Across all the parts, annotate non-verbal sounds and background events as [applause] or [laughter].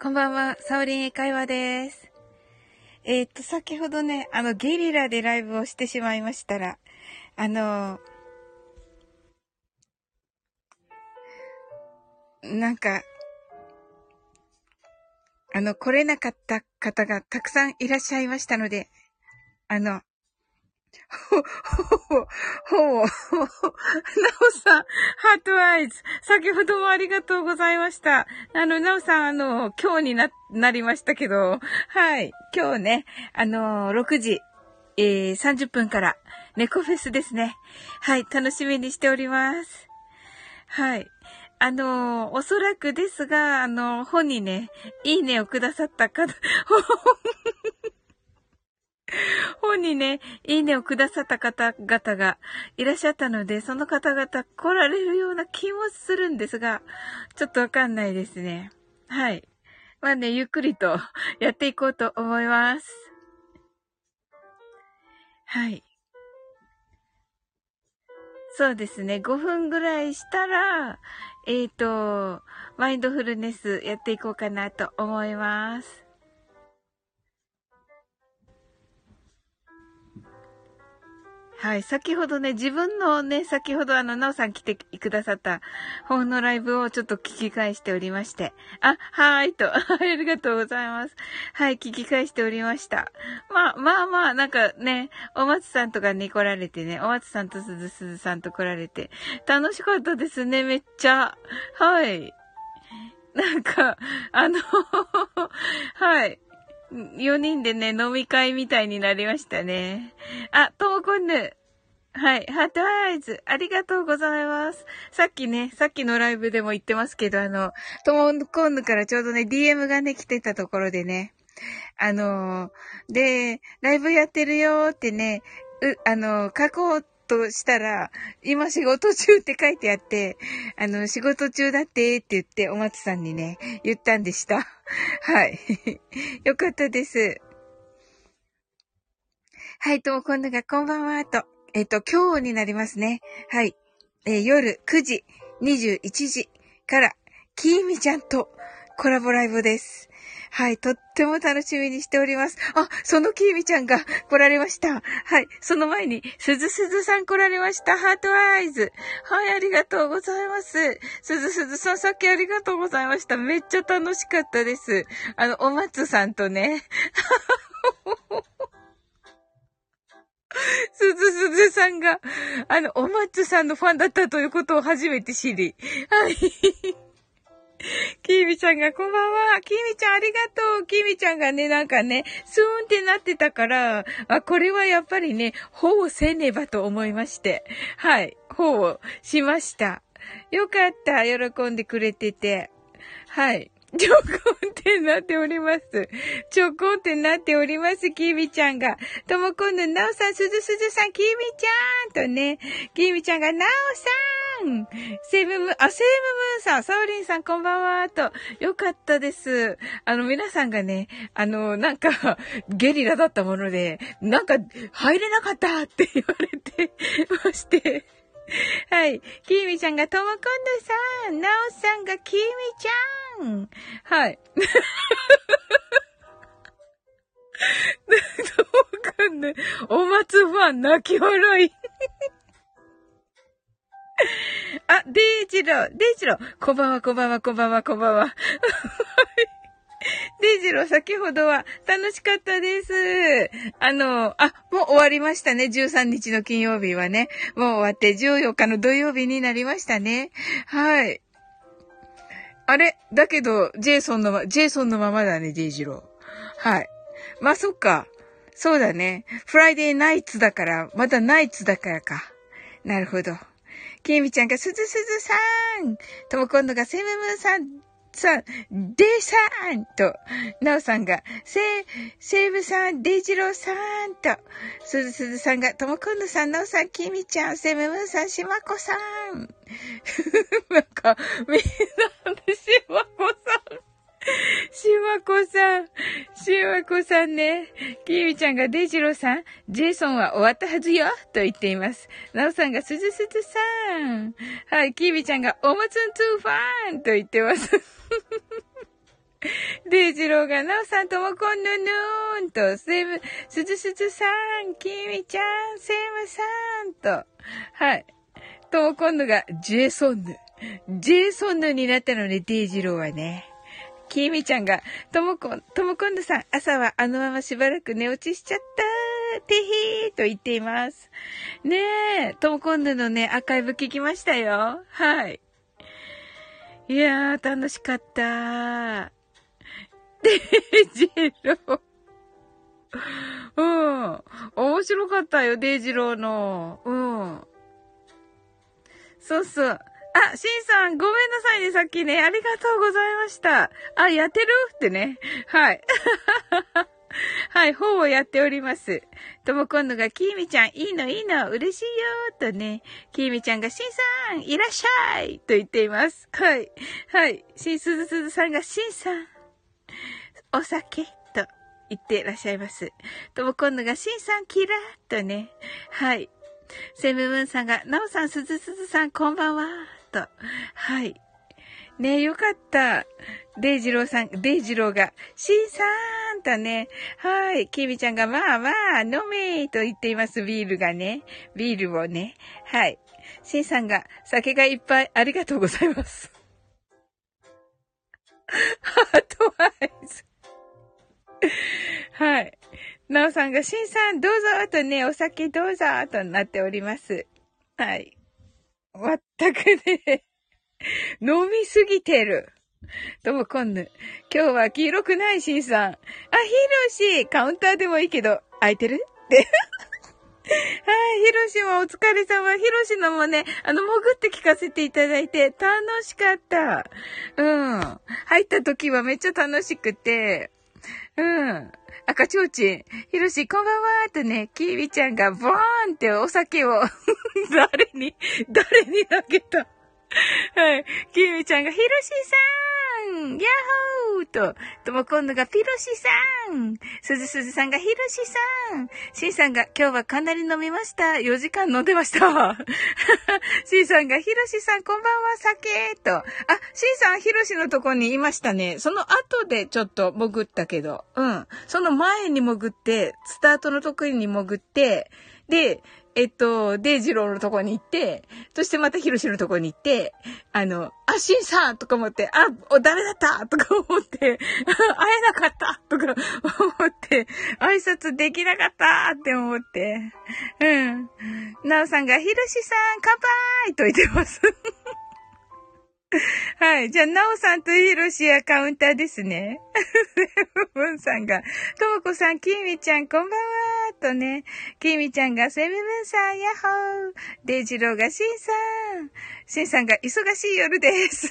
こんばんは、サオリン会話です。えー、っと、先ほどね、あの、ゲリラでライブをしてしまいましたら、あのなんか、あの、来れなかった方がたくさんいらっしゃいましたので、あの、ほ、ほ、ほ、ほ、なおさん、ハートアイズ。先ほどもありがとうございました。あの、なおさん、あの、今日にな、なりましたけど、はい。今日ね、あの、6時、えー、30分から、猫フェスですね。はい。楽しみにしております。はい。あの、おそらくですが、あの、本にね、いいねをくださった方、[laughs] 本にね、いいねをくださった方々がいらっしゃったので、その方々来られるような気もするんですが、ちょっとわかんないですね。はい。まあね、ゆっくりと [laughs] やっていこうと思います。はい。そうですね。5分ぐらいしたら、えっ、ー、と、マインドフルネスやっていこうかなと思います。はい。先ほどね、自分のね、先ほどあの、なおさん来てくださった本のライブをちょっと聞き返しておりまして。あ、はーいと。[laughs] ありがとうございます。はい、聞き返しておりました。まあ、まあまあ、なんかね、お松さんとかに来られてね、お松さんとすずすずさんと来られて、楽しかったですね、めっちゃ。はい。なんか、あの [laughs] はい。4人でね、飲み会みたいになりましたね。あ、ともこんぬ。はい。ハートアイズ。ありがとうございます。さっきね、さっきのライブでも言ってますけど、あの、ともこんぬからちょうどね、DM がね、来てたところでね、あので、ライブやってるよーってね、う、あの書こうってとしたら、今仕事中って書いてあって、あの、仕事中だってって言って、お松さんにね、言ったんでした。[laughs] はい。[laughs] よかったです。はい、とも今度がこんばんは、と。えっ、と、今日になりますね。はい。えー、夜9時21時から、きーみちゃんとコラボライブです。はい、とっても楽しみにしております。あ、そのきーみちゃんが来られました。はい、その前に、すずすずさん来られました。ハートアイズ。はい、ありがとうございます。すずすずさん、さっきありがとうございました。めっちゃ楽しかったです。あの、お松さんとね。すずすずさんが、あの、お松さんのファンだったということを初めて知り。はい。みちゃんがこんばんは。きみちゃんありがとう。きみちゃんがね、なんかね、スーンってなってたから、あ、これはやっぱりね、ほうせねばと思いまして。はい。ほうしました。よかった。喜んでくれてて。はい。ちょこんってなっております。ちょこんってなっております、きみちゃんが。ともこんのなおさん、すずすずさん、きみちゃんとね、きみちゃんがなおさんセムム、あ、セムムーンさん、サオリンさん、こんばんは、と。よかったです。あの、皆さんがね、あの、なんか、ゲリラだったもので、なんか、入れなかったって言われてまして。[laughs] はい。きーみちゃんがともこんどさん、なおさんがきーみちゃん。はい。[laughs] どうかんない。お松ファン泣き笑い。[laughs] あ、デイジロー、デイジロー、こんばんは、こんばんは、こんばんは、こんばんは。デイジロー、先ほどは楽しかったです。あの、あ、もう終わりましたね。13日の金曜日はね。もう終わって14日の土曜日になりましたね。はい。あれ？だけど、ジェイソンの、ジェイソンのままだね、デイジロー。はい。まあ、そっか。そうだね。フライデーナイツだから、まだナイツだからか。なるほど。ケイミちゃんがすずすずさんとも今度がセムムーさんさん、デさんと、ナオさんが、セ、セーブさん、デイジローさんと、すずすずさんが、ともくんのさん、ナオさん、キミちゃん、セムムーさん、しまこさん。[laughs] なんか、みんなでしまこさん。しまこさん。しまこさんね。きみちゃんがデジローさん、ジェイソンは終わったはずよと言っています。なおさんがすずすずさん。はい、きみちゃんがおもつんつーファンと言ってます。[laughs] デイジローが、なおさんともこんぬぬーんと、セム、すずすずさん、きみちゃん、セムさんと、はい。ともこんぬが、ジェイソンヌ。ジェイソンヌになったのね、デイジローはね。きみちゃんが、ともこん、ともこんぬさん、朝はあのまましばらく寝落ちしちゃった、てひーと言っています。ねえ、ともこんぬのね、アーカイブ聞きましたよ。はい。いやー、楽しかったー。デイジロー。うん。面白かったよ、デイジローの。うん。そうそう。あ、シンさん、ごめんなさいね、さっきね。ありがとうございました。あ、やってる？ってね。はい。[laughs] はい、本をやっております。とも今度が、きーみちゃん、いいのいいの、嬉しいよとね、きーみちゃんが、しんさん、いらっしゃいと言っています。はい。はい。しんすずすずさんが、しんさん、お酒と言ってらっしゃいます。とも今度が、しんさん、キラーとね、はい。セムムーンさんが、なおさん、すずすずさん、こんばんはと、はい。ねよかった。デイジローさん、デイジローが、シンさんとね、はい、キミちゃんが、まあまあ、飲めと言っています、ビールがね。ビールをね。はい。シンさんが、酒がいっぱい、ありがとうございます。ハートアイズ。はい。なおさんが、シンさん、どうぞとね、お酒どうぞとなっております。はい。まったくね、飲みすぎてる。ともこんぬ。今日は黄色くないしんさん。あ、ヒロシカウンターでもいいけど、空いてる？って。はい、ヒロシもお疲れ様。ヒロシのもね、あの、潜って聞かせていただいて、楽しかった。うん。入った時はめっちゃ楽しくて、うん。赤ちょうちん。ひろし、こんばんはーとね、きービちゃんがボーンってお酒を [laughs] 誰に、誰に投げたはい。きーみちゃんが、ひろしさんヤッーと、とも今度がピロシさんすずすずさんがひろしさんしんさんが、今日はかなり飲みました。4時間飲んでました。[laughs] しんさんが、ひろしさんこんばんは、酒と。あ、しんさん、ひろしのとこにいましたね。その後でちょっと潜ったけど。うん。その前に潜って、スタートのとこに潜って、で、えっと、でジローのとこに行って、そしてまたヒロシのとこに行って、あの、あ、シンさんとか思って、あ、お、誰だったとか思って、[laughs] 会えなかったとか思って、挨拶できなかったって思って、うん。なおさんが、ヒロシさん、乾杯と言ってます。はい。じゃあ、なおさんとひろしやカウンターですね。[laughs] ブンさんが、ともこさん、きみちゃん、こんばんはーとね、きみちゃんが、セミブンさん、ヤッホーデイジローが、シンさん。シンさんが、忙しい夜です。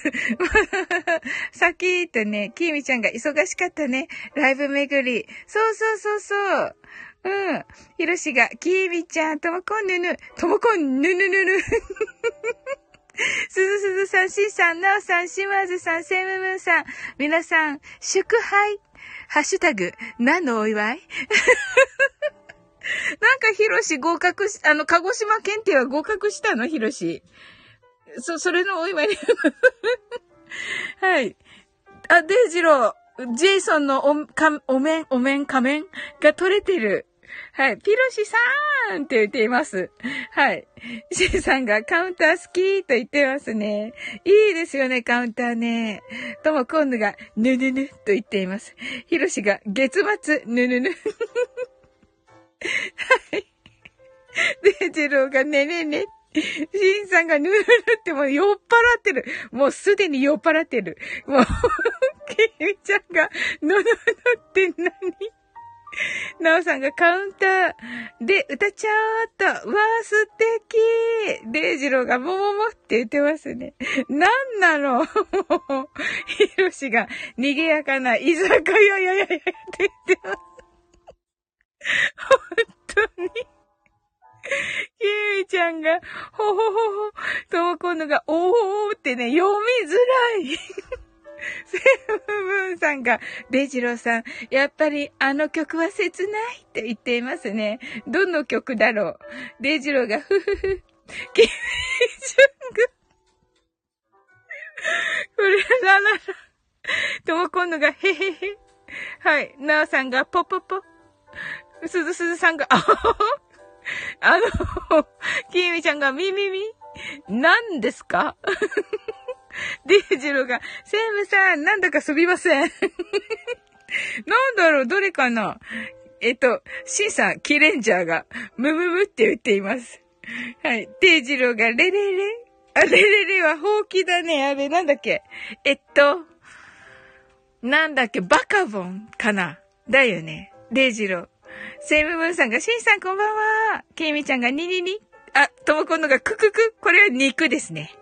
[laughs] さっきーとね、きみちゃんが、忙しかったね。ライブ巡り。そうそうそうそう。うん。ひろしが、きみちゃん、ともこんぬぬ、ともこんぬぬぬぬ。すずすずさん、しんさん、なおさん、しまずさん、せむむんさん、皆さん、祝杯、ハッシュタグ、何のお祝い [laughs] なんか、ひろし合格し、あの、鹿児島県警は合格したの？ひろし。そ、それのお祝い。[laughs] はい。あ、デイジロー、ジェイソンのお、か、お面、お面、仮面が取れてる。はい。ピロシさーんって言っています。はい。シンさんがカウンター好きと言ってますね。いいですよね、カウンターね。とも今度が、ぬぬぬと言っています。ヒロシが、月末、ぬぬぬ。はい。で、ジローが、ねねね。シンさんがぬぬぬってもう酔っ払ってる。もうすでに酔っ払ってる。もう、ケイちゃんが、ぬぬぬって何 [laughs] なおさんがカウンターで歌っちゃおうと。わー、素敵デイジローがもももって言ってますね。なんなの？[laughs] ヒロシが賑やかな居酒屋やややって言ってます。本当に？キミちゃんが、ほほほほ、ともこのが、おーってね、読みづらい。セブンブンさんが、デジローさん、やっぱりあの曲は切ないって言っていますね。どの曲だろう？デジローが、ふふふ。キミジュング。これなら、ともこんのが、へへへ。はい。なおさんが、ぽぽぽ。すずすずさんが、あほほ。あの、きみちゃんが、みみみ。何ですか [laughs] デイジローが、セームさん、なんだかすみません。[laughs] なんだろう、どれかなえっと、シンさん、キレンジャーが、ムムムって言っています。はい。デイジローが、レレレあ、レレレはほうきだね。あれ、なんだっけ？えっと、なんだっけ？バカボンかな？だよね。デイジロー。セイムムーンさんが、シンさんこんばんは。ケイミちゃんがニニニ。あ、ともこんのがククク。これは肉ですね。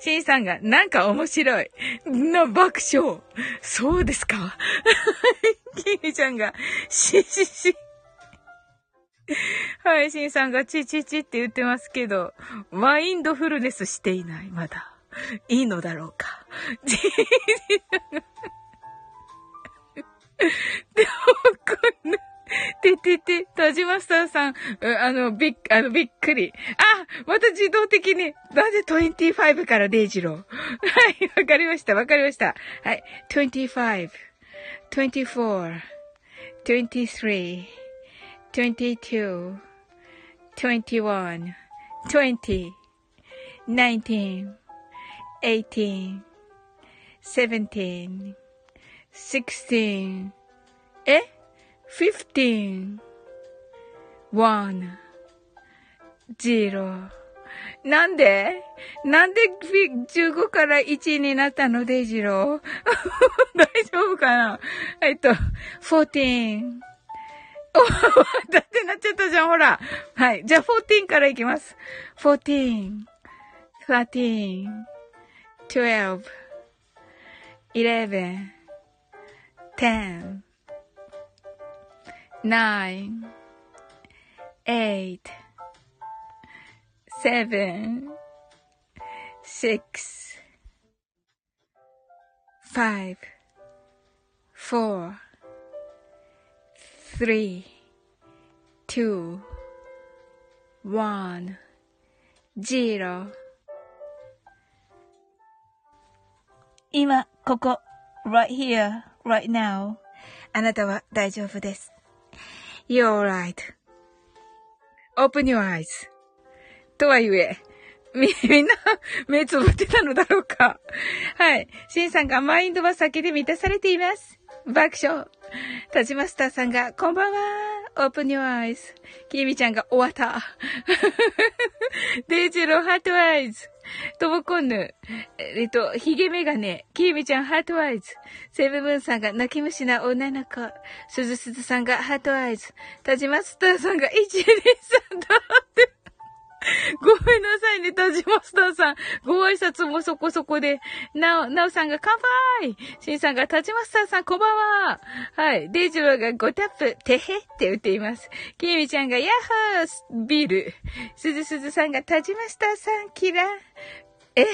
シンさんが、なんか面白い。な、爆笑。そうですか [laughs] キミちゃんが、ししし。はい、シンさんがチチチって言ってますけど、マインドフルネスしていない、まだ。いいのだろうか。でも、こんな、ててて、タジマスターさん、あの、びっ、あの、びっくり。あまた自動的に、なぜ25からデイジロー？はい、わかりました、わかりました。はい、25、24、23、22, 21, 20, 19, 18, 17, 16, eh? 15, 1, 0. なんでなんで15から1になったのデイジロー大丈夫かな?えっと、14, [laughs] おだってなっちゃったじゃん、ほら。はい。じゃあ、14からいきます。14, 13, 12, 11, 10, 9, 8, 7, 6, 5, 4, three, two, one, zero 今、ここ、right here, right now あなたは大丈夫です。You're Open your eyes. とはいえ、み、[laughs] みんな、目つぶってたのだろうか。はい。シンさんがマインドは酒で満たされています。爆笑。田島スターさんが、こんばんは。Open your eyes. きみちゃんが終わった。デイジロー heart eyes。トボコンヌ。えっと、ヒゲメガネ。キーミちゃんハートアイズ。セブブンさんが泣き虫な女の子。スズスズさんがハートアイズ。田島スターさんが一二三だって。[laughs] ごめんなさいね、田島スターさん。ご挨拶もそこそこで。なお、なおさんが乾杯しんさんが田島スターさんこんばんははい。デイジローが5タップ、てへ？って打っています。きみちゃんがヤッホービール。すずすずさんが田島スターさんキラえ、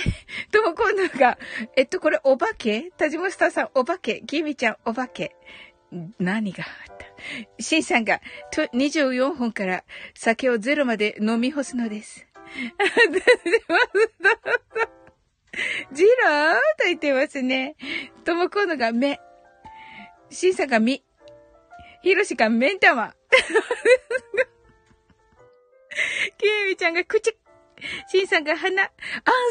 とも今度が、えっと、これお化け？田島スターさんお化け。きみちゃんお化け。何があった？シンさんが24本から酒をゼロまで飲み干すのです。[laughs] ジローと言ってますね。ともこのが目。シンさんがみ。ヒロシが目ん玉。[laughs] キミミちゃんが口シンさんが花、アン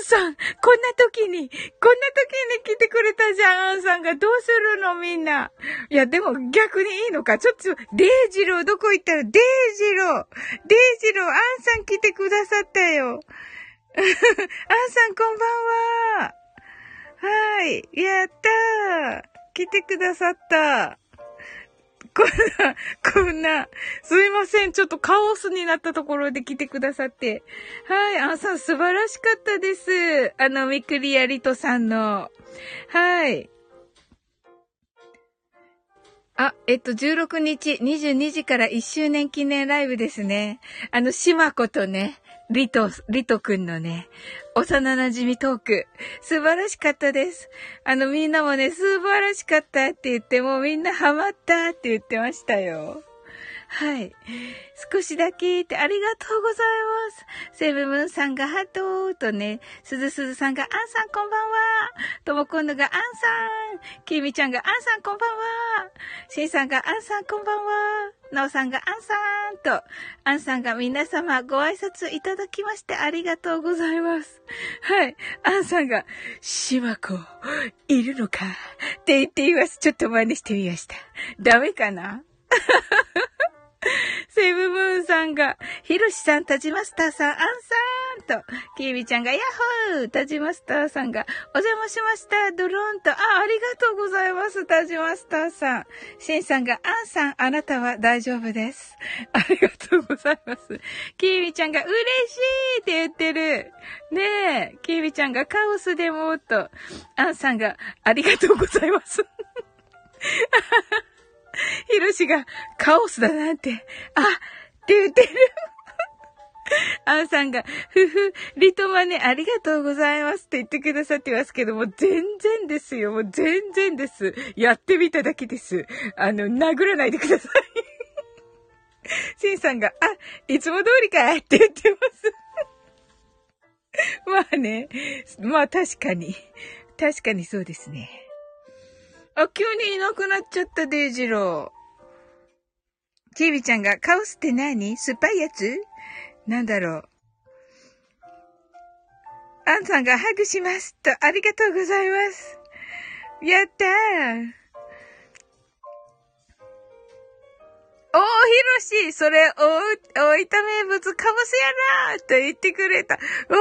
さん、こんな時に、こんな時に来てくれたじゃん、アンさんが。どうするのみんな。いや、でも逆にいいのか。ちょっと、デイジロー、どこ行ったら、デイジロー、デイジロー、アンさん来てくださったよ。[laughs] アンさん、こんばんは。はい。やったー。来てくださった。こんな、こんな、すいません。ちょっとカオスになったところで来てくださって。はい、あんさん素晴らしかったです。あの、ミクリアリトさんの。はい。あ、えっと、16日、22時から1周年記念ライブですね。あの、シマコとね、リト、リトくんのね、幼馴染トーク、素晴らしかったです。あの、みんなもね、素晴らしかったって言って、もうみんなハマったって言ってましたよ。はい。少しだけってありがとうございます。セブムーンさんがハトーとね、すずすずさんがアンさんこんばんは。ともこんぬがアンさん。きみちゃんがアンさんこんばんは。しんさんがアンさんこんばんは。なおさんがアンさんと、アンさんが皆様ご挨拶いただきましてありがとうございます。はい。アンさんが、しまこ、いるのかって言っています。ちょっと真似してみました。ダメかな？[laughs] セブムーンさんが、ヒロシさん、タジマスターさん、アンさんと、キービちゃんが、ヤッホータジマスターさんが、お邪魔しました、ドローンと、あ、ありがとうございます、タジマスターさん。シンさんが、アンさん、あなたは大丈夫です。ありがとうございます。キービちゃんが、嬉しいって言ってる。ねえ、キービちゃんが、カオスでも、と、アンさんが、ありがとうございます。ヒロシがカオスだなんて、あって言ってる。[laughs] アンさんが、ふふ、リトマネありがとうございますって言ってくださってますけども、全然ですよ。もう全然です。やってみただけです。あの、殴らないでください。[laughs] シンさんが、あ、いつも通りかいって言ってます。[laughs] まあね。まあ確かに。確かにそうですね。あ、急にいなくなっちゃった、デイジロー。キービちゃんが、カオスって何？酸っぱいやつ？なんだろう。アンさんがハグしますと、ありがとうございます。やったー。おー、ひろし、それ、お、大分名物かぼすやなと言ってくれた。おー、すご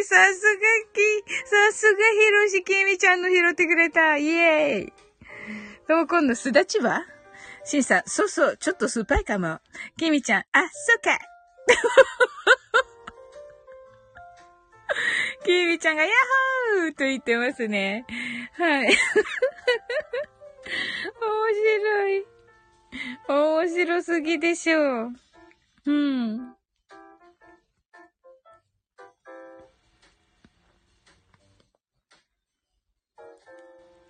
い、さすがき、さすがひろし、きみちゃんの拾ってくれた。イエーイ。とも今度、すだちは？しんさん、そうそう、ちょっと酸っぱいかも。きみちゃん、あ、そっか。[laughs] きみちゃんが、ヤッホーと言ってますね。はい。面白い。[laughs] 面白すぎでしょう。うん。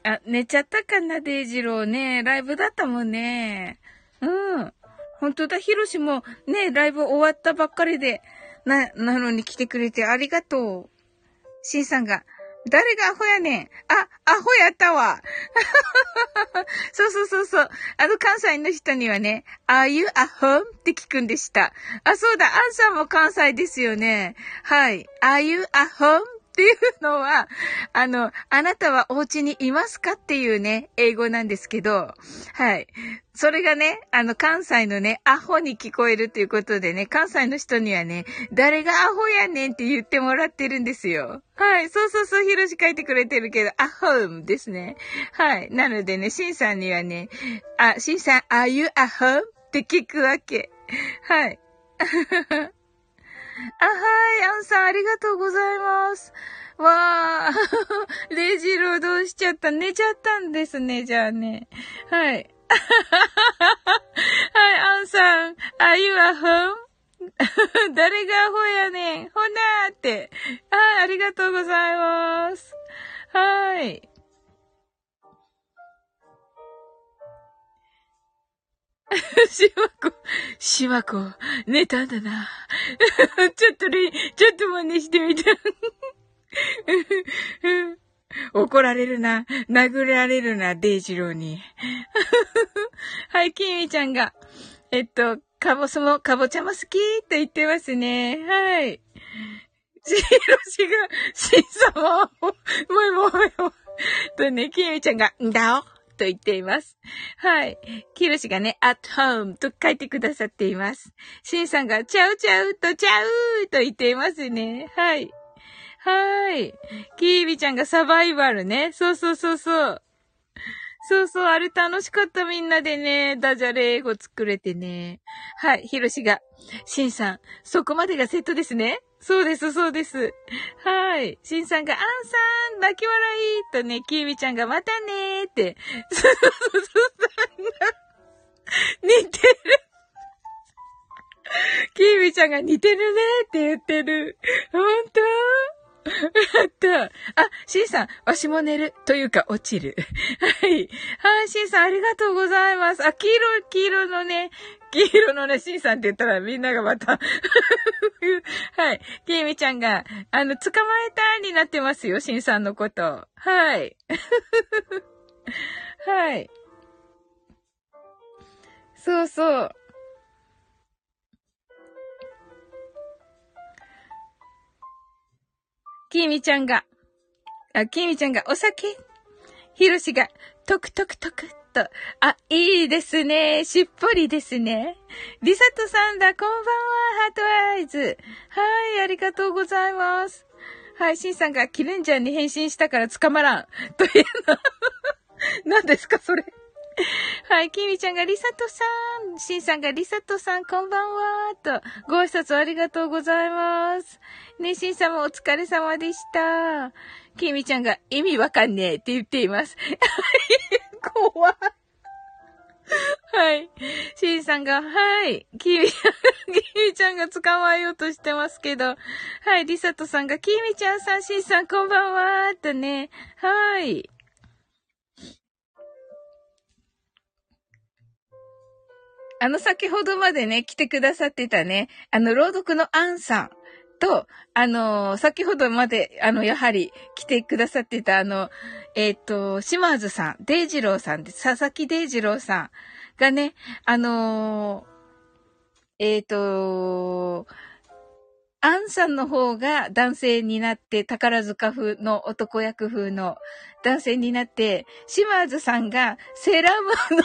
あ、寝ちゃったかな、デイジローね。ライブだったもんね。うん。本当だ、ヒロシもね、ライブ終わったばっかりで、な、なのに来てくれてありがとう。シンさんが、誰がアホやねん。あ、アホやったわ。[laughs] そうそうそうそう。あの関西の人にはね、Are you a home? って聞くんでした。あ、そうだ、アンさんも関西ですよね。はい。Are you a home? っていうのは、あの、あなたはお家にいますかっていうね、英語なんですけど、はい。それがね、あの、関西のね、アホに聞こえるっていうことでね、関西の人にはね、誰がアホやねんって言ってもらってるんですよ。はい。そうそうそう、ひろし書いてくれてるけど、アホームですね。はい。なのでね、しんさんにはね、あ、しんさん、are you a home? って聞くわけ。はい。あ、はい、アンさん、ありがとうございます。わー。[laughs] レジローどうしちゃった寝ちゃったんですね、じゃあね。はい。[laughs] はい、アンさん、are you a home? [laughs] 誰がアホやねん。ほなーって。はい、ありがとうございます。はい。[laughs] しわこ、しわこ、寝たんだな。[laughs] ちょっとね、ちょっと真似してみた。[laughs] 怒られるな。殴られるな、デイジローに。はい、キミちゃんが、えっと、かぼすも、かぼちゃも好きと言ってますね。はい。しろしが、しんさま、もう、もう、もう、とね、キミちゃんが、んだおと言っています。はい。キロシがね、at home と書いてくださっています。シンさんが、ちゃうちゃうとちゃうと言っていますね。はい。はい。キービちゃんがサバイバルね。そうそうそうそう。そうそう、あれ楽しかったみんなでね、ダジャレ英語作れてね。はい、ヒロシが、シンさん、そこまでがセットですね。そうです、そうです。はい。シンさんが、アンさん、泣き笑いとね、キービちゃんが、またねーって。そうそうそう、似てる。キービちゃんが似てるねって言ってる。ほんとやった。あ、シンさん、わしも寝る。というか、落ちる。はい。はい、シンさん、ありがとうございます。あ、黄色、黄色のね、黄色のね、シンさんって言ったらみんながまた [laughs] はい。きみちゃんが、あの、捕まえたになってますよ、シンさんのこと。はい。[laughs] はい。そうそう。きみちゃんが、あ、きみちゃんがお酒？ひろしが、トクトクトクと。あ、いいですね。しっぽりですね。りさとさんだ、こんばんは、 heart eyes。はい、ありがとうございます。はい、しんさんがキレンジャーに変身したから捕まらん。というの。[laughs] 何ですか、それ。はい、きみちゃんがりさとさん、しんさんがりさとさん、こんばんは、と、ご挨拶ありがとうございます。ね、しんさんもお疲れ様でした。きみちゃんが意味わかんねえって言っています。怖い。はい。しんさんが、はい。きみ、きみちゃんが捕まえようとしてますけど。はい。りさとさんが、きみちゃんさん、しんさん、こんばんは。とね。はい。あの、先ほどまでね、来てくださってたね、あの、朗読のアンさんと、あの、先ほどまで、あの、やはり来てくださってた、あの、えっ、ー、と、島津さん、デイジローさんで。佐々木デイジローさんがね、あのえっ、と、アンさんの方が男性になって、宝塚風の男役風の男性になって、島津さんがセーラームーンの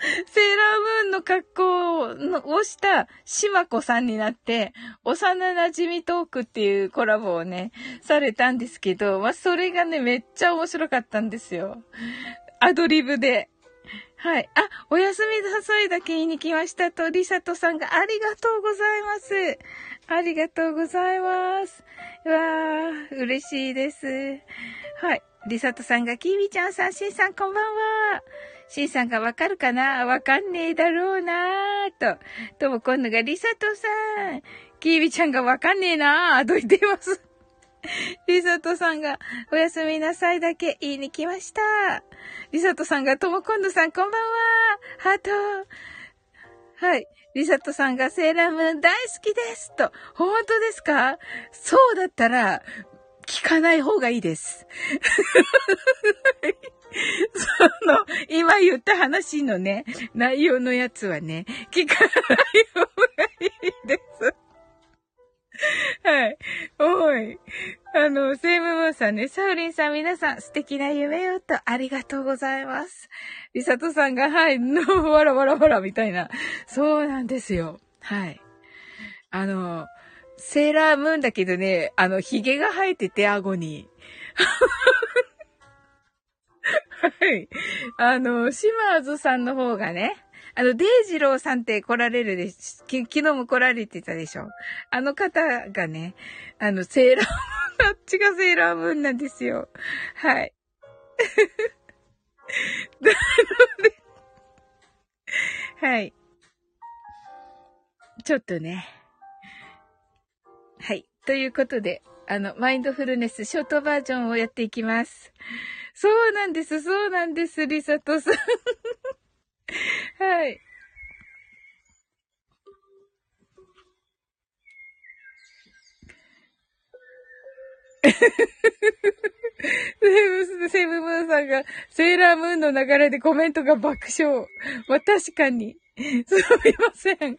[laughs] セーラームーンの格好をした島子さんになって、幼馴染トークっていうコラボをね、されたんですけど、まあ、それがね、めっちゃ面白かったんですよ。アドリブで。はい。あ、お休みなさいだけ言いに来ましたと、リサトさんがありがとうございます。ありがとうございます。わー、嬉しいです。はい。リサトさんが、キーミちゃんさん、シンさん、こんばんは。シンさんがわかるかな？わかんねえだろうなーと。とも今度がリサトさん。キービちゃんがわかんねえなと言っています。リサトさんが、おやすみなさいだけ言いに来ました。リサトさんが、とも今度さんこんばんは。ハート。はい。リサトさんがセーラームーン大好きです。と。本当ですか？そうだったら、聞かない方がいいです。その、今言った話のね、内容のやつはね、聞かない方がいいです。はい。おい。あの、セイムムーさんね、サウリンさん皆さん素敵な夢をとありがとうございます。リサトさんが、はい、の、わらわらわらみたいな。そうなんですよ。はい。あの、セーラームーンだけどね、あの、髭が生えてて、顎に。はい。あの、島津さんの方がね、あの、デイジローさんって来られるでし、昨日も来られてたでしょ。あの方がね、あの、セーラームーン、あっちがセーラームーンなんですよ。はい。[laughs] なので、はい。ちょっとね。はい。ということで、あの、マインドフルネスショートバージョンをやっていきます。そうなんです、そうなんです、リサトさん。[laughs] はい。[laughs] セブムーンさんが、セーラームーンの流れでコメントが爆笑。まあ、確かに。すみません。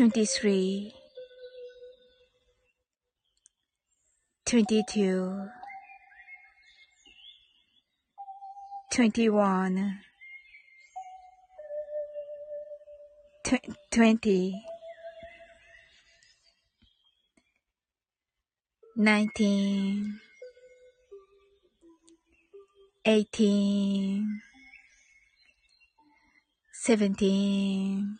23 22 21 20 19 18 17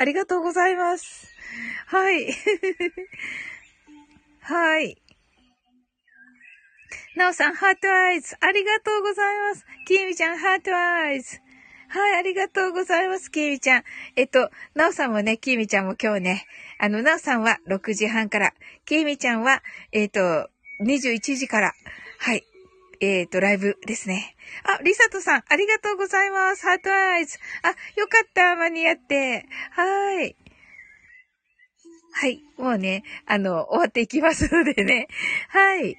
ありがとうございます。はい。[laughs] はい。なおさん、 heart eyes。ありがとうございます。きみちゃん、 heart eyes。はい、ありがとうございます、きみちゃん。えっと、なおさんもね、きみちゃんも今日ね、あの、なおさんは6時半から、きみちゃんは、えっと、21時から、はい、えっ、と、ライブですね。あ、リサトさん、ありがとうございます。ハートアイズ。あ、よかった、間に合って。はーい。はい。もうね、あの、終わっていきますのでね。はい。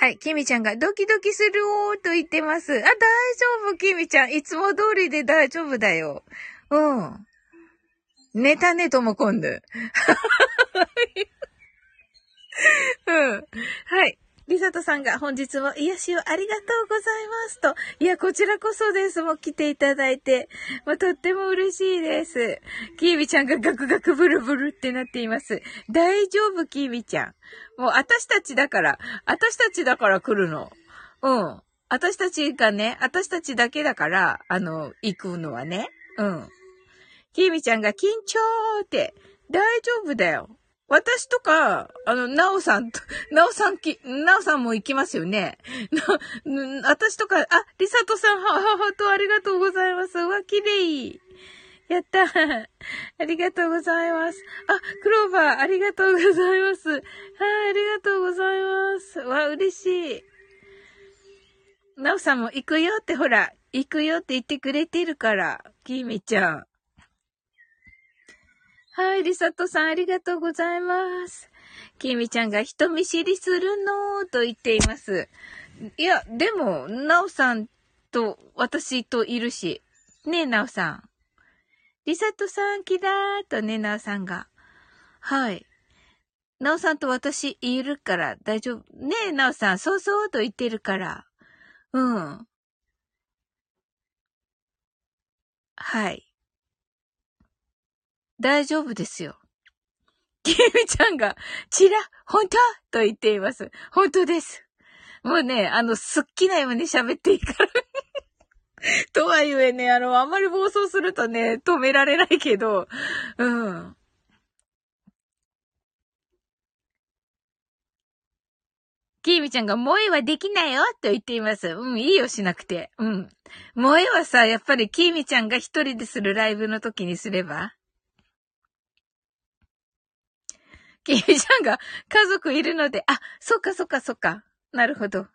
はい。キミちゃんがドキドキするおーと言ってます。あ、大丈夫、キミちゃん。いつも通りで大丈夫だよ。うん。寝たね、とも今度。うん。はい。リサトさんが本日も癒しをありがとうございますと。いや、こちらこそです。もう来ていただいて。もうとっても嬉しいです。キービちゃんがガクガクブルブルってなっています。大丈夫、キービちゃん。もう私たちだから、私たちだから来るの。うん。私たちがね、私たちだけだから、あの、行くのはね。うん。キービちゃんが緊張って、大丈夫だよ。私とか、あの、なおさんと、[laughs] なおさんき、なおさんも行きますよね。な、私とか、あ、りさとさん、は、は、はとありがとうございます。わ、綺麗。やった。[laughs] ありがとうございます。あ、クローバー、ありがとうございます。はい、ありがとうございます。わ、嬉しい。なおさんも行くよってほら、行くよって言ってくれてるから、きみちゃん。はい、リサトさんありがとうございます。きみちゃんが人見知りするのと言っています。いや、でも、なおさんと私といるし。ねえ、なおさん。リサトさん、キラーとね、なおさんが。はい。なおさんと私いるから大丈夫。ねえ、なおさん、そうそうと言ってるから。うん。はい。大丈夫ですよ。きみちゃんが、ちら、本当？と言っています。本当です。もうね、あの、すっきなように喋っていいから [laughs] とはいえね、あの、あんまり暴走するとね、止められないけど、うん。きーみちゃんが、萌えはできないよと言っています。うん、いいよ、しなくて。うん。萌えはさ、やっぱりきーみちゃんが一人でするライブの時にすればケイちゃんが家族いるので、あ、そっかそっかそっか。なるほど。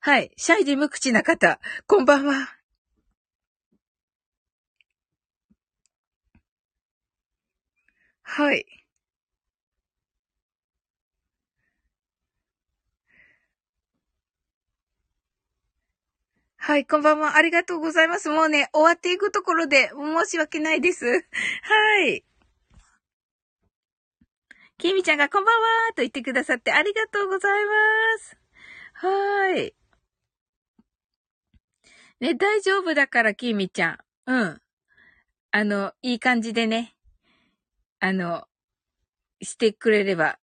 はい。シャイで無口な方、こんばんは。はい。はい、こんばんは。ありがとうございます。もうね、終わっていくところで申し訳ないです。[laughs] はい。きみちゃんがこんばんはと言ってくださってありがとうございます。はーい。ね、大丈夫だから、きみちゃん。うん。あの、いい感じでね、あの、してくれれば、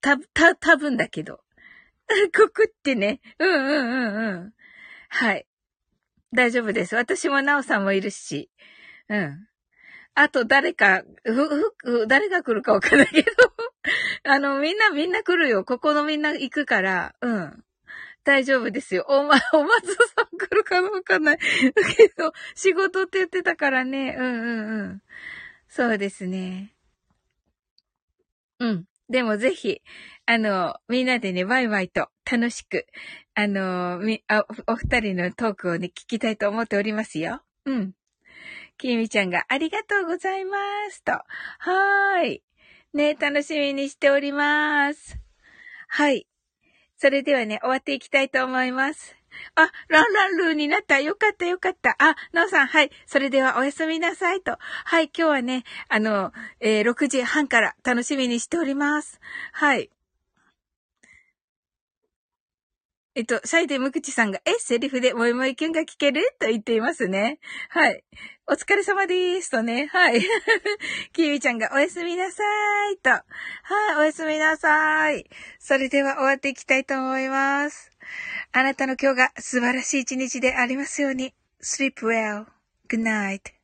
た、た、多分だけど。[laughs] こくってね。うんうんうんうん。はい。大丈夫です。私もなおさんもいるし。うん。あと誰か、ふ、ふ、誰が来るかわかんないけど [laughs] あの、みんなみんな来るよ。ここのみんな行くから。うん。大丈夫ですよ。おま、お松さん来るかわかんない。だけど、仕事って言ってたからね。うんうんうん。そうですね。うん。でもぜひ、あの、みんなでね、ワイワイと楽しく、あの、み、あ、お二人のトークをね、聞きたいと思っておりますよ。うん。きみちゃんがありがとうございます。と。はーい。ね、楽しみにしております。はい。それではね、終わっていきたいと思います。あ、ランランルーになった。よかったよかった。あ、なおさん、はい。それではおやすみなさいと。はい、今日はね、あの、えー、6時半から楽しみにしております。はい。えっと、シャイでムクチさんが、え、セリフでもいもいキュンが聞ける？と言っていますね。はい。お疲れ様ですとね。はい。[laughs] キーウィちゃんがおやすみなさいと。はい、おやすみなさい。それでは終わっていきたいと思います。あなたの今日が素晴らしい一日でありますように。sleep well. Good night.